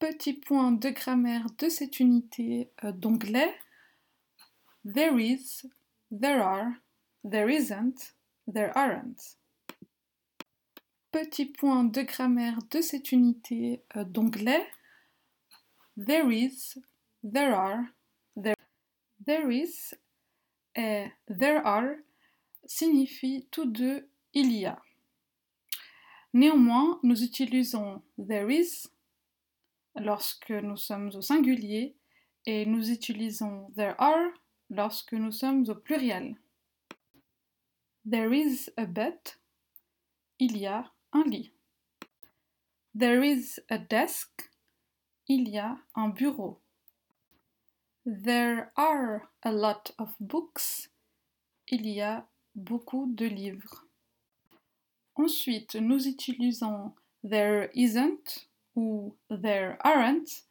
Petit point de grammaire de cette unité euh, d'onglet. There is, there are, there isn't, there aren't. Petit point de grammaire de cette unité euh, d'onglet. There is, there are, there, there is et there are signifient tous deux il y a. Néanmoins, nous utilisons there is lorsque nous sommes au singulier et nous utilisons there are lorsque nous sommes au pluriel. There is a bed. Il y a un lit. There is a desk. Il y a un bureau. There are a lot of books. Il y a beaucoup de livres. Ensuite, nous utilisons there isn't there aren't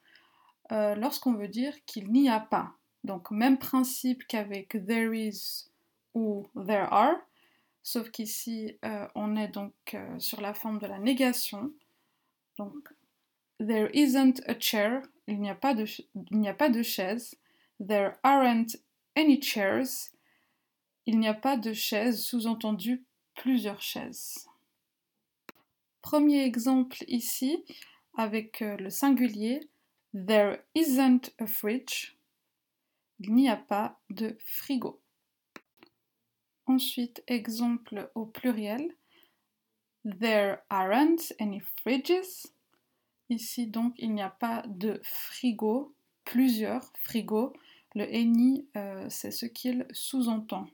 euh, lorsqu'on veut dire qu'il n'y a pas. Donc, même principe qu'avec there is ou there are, sauf qu'ici, euh, on est donc euh, sur la forme de la négation. Donc, there isn't a chair, il n'y a, pas de, il n'y a pas de chaise. There aren't any chairs, il n'y a pas de chaise, sous-entendu plusieurs chaises. Premier exemple ici, avec euh, le singulier, There isn't a fridge. Il n'y a pas de frigo. Ensuite, exemple au pluriel. There aren't any fridges. Ici, donc, il n'y a pas de frigo, plusieurs frigos. Le any, euh, c'est ce qu'il sous-entend.